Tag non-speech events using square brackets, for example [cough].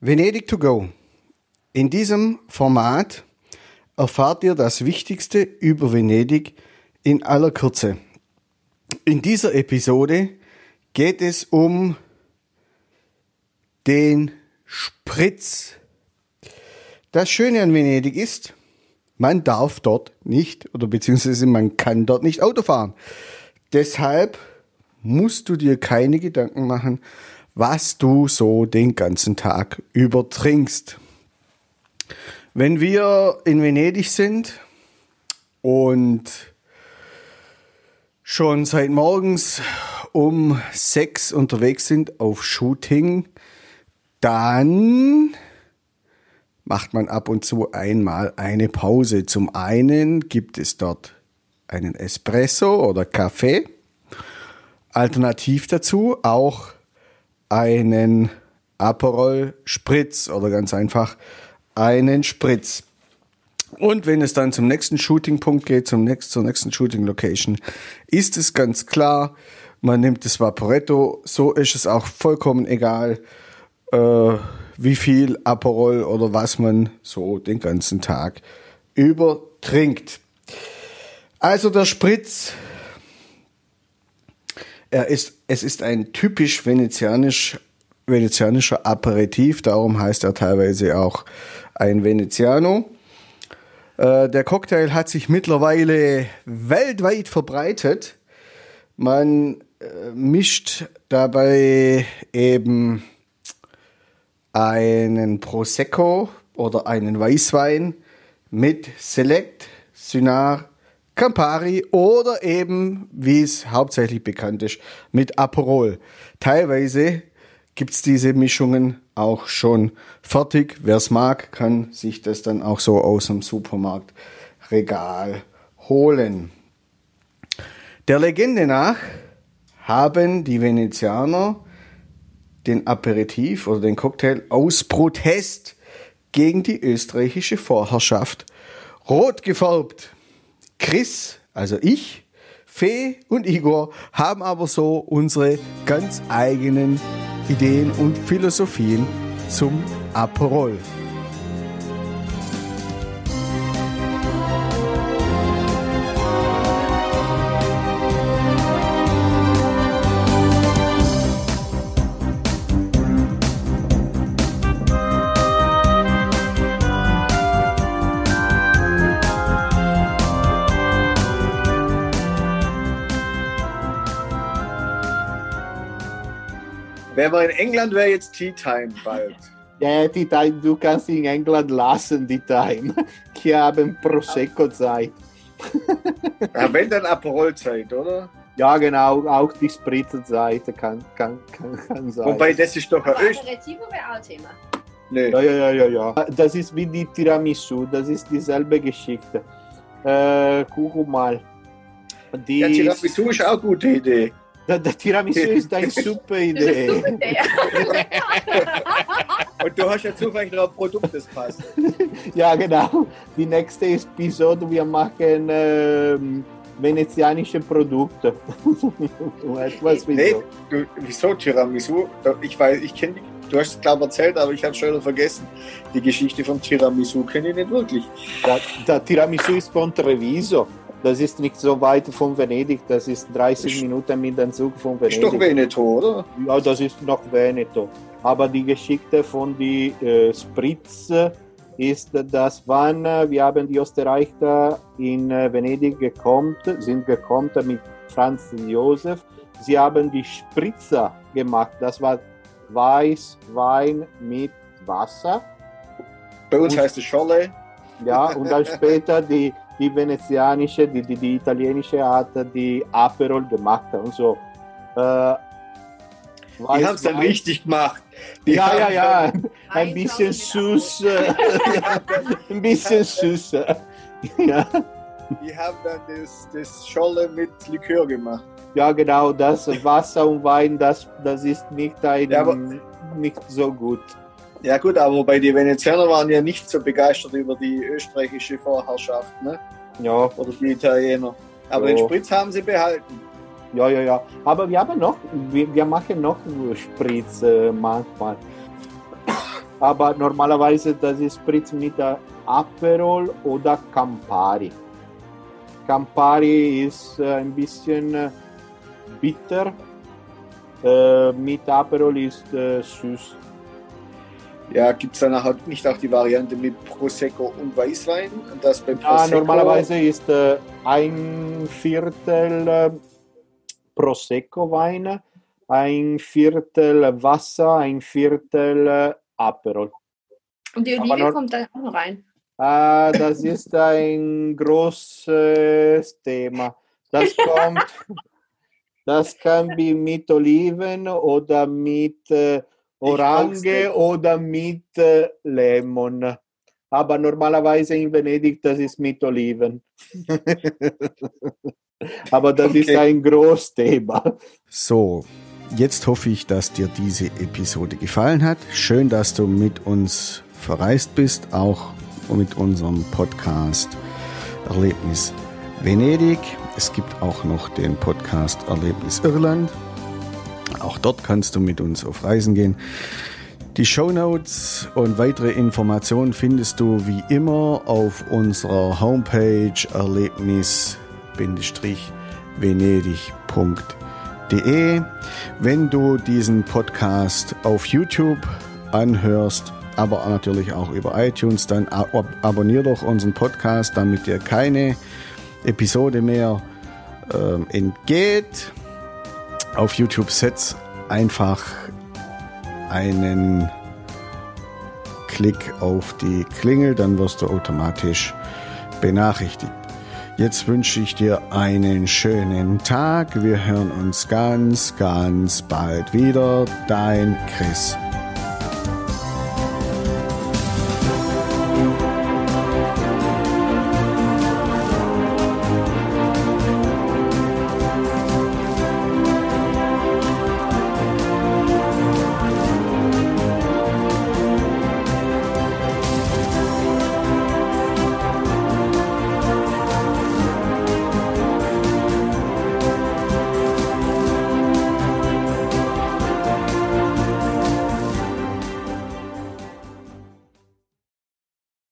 Venedig to go. In diesem Format erfahrt ihr das Wichtigste über Venedig in aller Kürze. In dieser Episode geht es um den Spritz. Das Schöne an Venedig ist, man darf dort nicht oder beziehungsweise man kann dort nicht Auto fahren. Deshalb musst du dir keine Gedanken machen, was du so den ganzen Tag über trinkst. Wenn wir in Venedig sind und schon seit morgens um sechs unterwegs sind auf Shooting, dann macht man ab und zu einmal eine Pause. Zum einen gibt es dort einen Espresso oder Kaffee. Alternativ dazu auch einen Aperol Spritz oder ganz einfach einen Spritz. Und wenn es dann zum nächsten Shooting-Punkt geht, zum nächsten, zur nächsten Shooting-Location, ist es ganz klar, man nimmt das Vaporetto, so ist es auch vollkommen egal, äh, wie viel Aperol oder was man so den ganzen Tag über trinkt. Also der Spritz er ist, es ist ein typisch venezianisch, venezianischer Aperitif, darum heißt er teilweise auch ein Veneziano. Äh, der Cocktail hat sich mittlerweile weltweit verbreitet. Man äh, mischt dabei eben einen Prosecco oder einen Weißwein mit Select, Cynar, Campari oder eben, wie es hauptsächlich bekannt ist, mit Aperol. Teilweise gibt es diese Mischungen auch schon fertig. Wer es mag, kann sich das dann auch so aus dem Supermarktregal holen. Der Legende nach haben die Venezianer den Aperitif oder den Cocktail aus Protest gegen die österreichische Vorherrschaft rot gefärbt. Chris, also ich, Fee und Igor haben aber so unsere ganz eigenen Ideen und Philosophien zum Aperol. Wenn wir in England wäre jetzt Tea Time bald. Ja, Tea Time, du kannst in England lassen, die Time. [laughs] Hier haben Prosecco-Zeit. Ja, wenn dann Aperol-Zeit, oder? Ja, genau, auch die Spritzenzeit kann, kann, kann, kann sein. Wobei, das ist doch ein. Aperitivo wäre auch Thema. Nee. Ja, ja, ja, ja, ja. Das ist wie die Tiramisu, das ist dieselbe Geschichte. Äh, guck mal. Die Ja, Tiramisu ist auch eine gute Idee. Der, der Tiramisu ist eine [laughs] super Das ist Idee. super Idee. [laughs] Und du hast ja zufällig noch ein Produkt, das passt. Ja, genau. Die nächste Episode, wir machen ähm, venezianische Produkte. [laughs] Etwas wie Nee, so. du, wieso Tiramisu? Ich weiß, ich kenne die, du hast es glaube erzählt, aber ich habe schon wieder vergessen. Die Geschichte vom Tiramisu kenne ich nicht wirklich. Der, der Tiramisu ist von Treviso. Das ist nicht so weit von Venedig. Das ist 30 Ist- Minuten mit dem Zug von Ist doch Venedig. Veneto, oder? Ja, das ist noch Veneto. Aber die Geschichte von die äh, Spritz ist, dass wann äh, wir haben die Österreicher in äh, Venedig gekommen, sind gekommen mit Franz Josef. Sie haben die Spritzer gemacht. Das war Weißwein mit Wasser. Bei uns Und- heißt es Scholle. Ja, und dann [laughs] später die, die venezianische, die, die, die italienische hat die Aperol gemacht und so. Äh, Die haben es dann richtig gemacht. Die ja, ja, ja. Ein bisschen süß. [laughs] Ein bisschen süß. Ja, Die haben dann das, das Scholle mit Likör gemacht. ja, genau. Das Wasser und Wein, das, das ist nicht, ein, Ja, aber- nicht so gut. Ja gut, aber bei die Venezianer waren ja nicht so begeistert über die österreichische Vorherrschaft, ne? Ja, Oder die Italiener. Aber So. den Spritz haben sie behalten. ja, ja, ja. Aber wir haben noch, wir, wir machen noch Spritz äh, manchmal. aber normalerweise das ist Spritz mit Aperol oder Campari. Campari ist äh, ein bisschen äh, bitter, äh, mit Aperol ist süß. Ja, gibt es dann auch nicht auch die Variante mit Prosecco und Weißwein? Das beim Prosecco ja, normalerweise ist äh, ein Viertel äh, Prosecco-Wein, ein Viertel Wasser, ein Viertel äh, Aperol. Und die Olive noch, kommt da auch rein. Ah, das ist ein großes Thema. Das kommt, [laughs] das kann mit Oliven oder mit äh, Orange oder mit äh, Lemon. Aber normalerweise in Venedig, das ist mit Oliven. [laughs] Aber das okay. ist ein großes Thema. So, jetzt hoffe ich, dass dir diese Episode gefallen hat. Schön, dass du mit uns verreist bist, auch mit unserem Podcast Erlebnis Venedig. Es gibt auch noch den Podcast Erlebnis Irland. Auch dort kannst du mit uns auf Reisen gehen. Die Show Notes und weitere Informationen findest du wie immer auf unserer Homepage erlebnis-venedig.de. Wenn du diesen Podcast auf YouTube anhörst, aber natürlich auch über iTunes, dann ab abonnier doch unseren Podcast, damit dir keine Episode mehr äh, entgeht auf YouTube setz einfach einen Klick auf die Klingel, dann wirst du automatisch benachrichtigt. Jetzt wünsche ich dir einen schönen Tag. Wir hören uns ganz, ganz bald wieder. Dein Chris.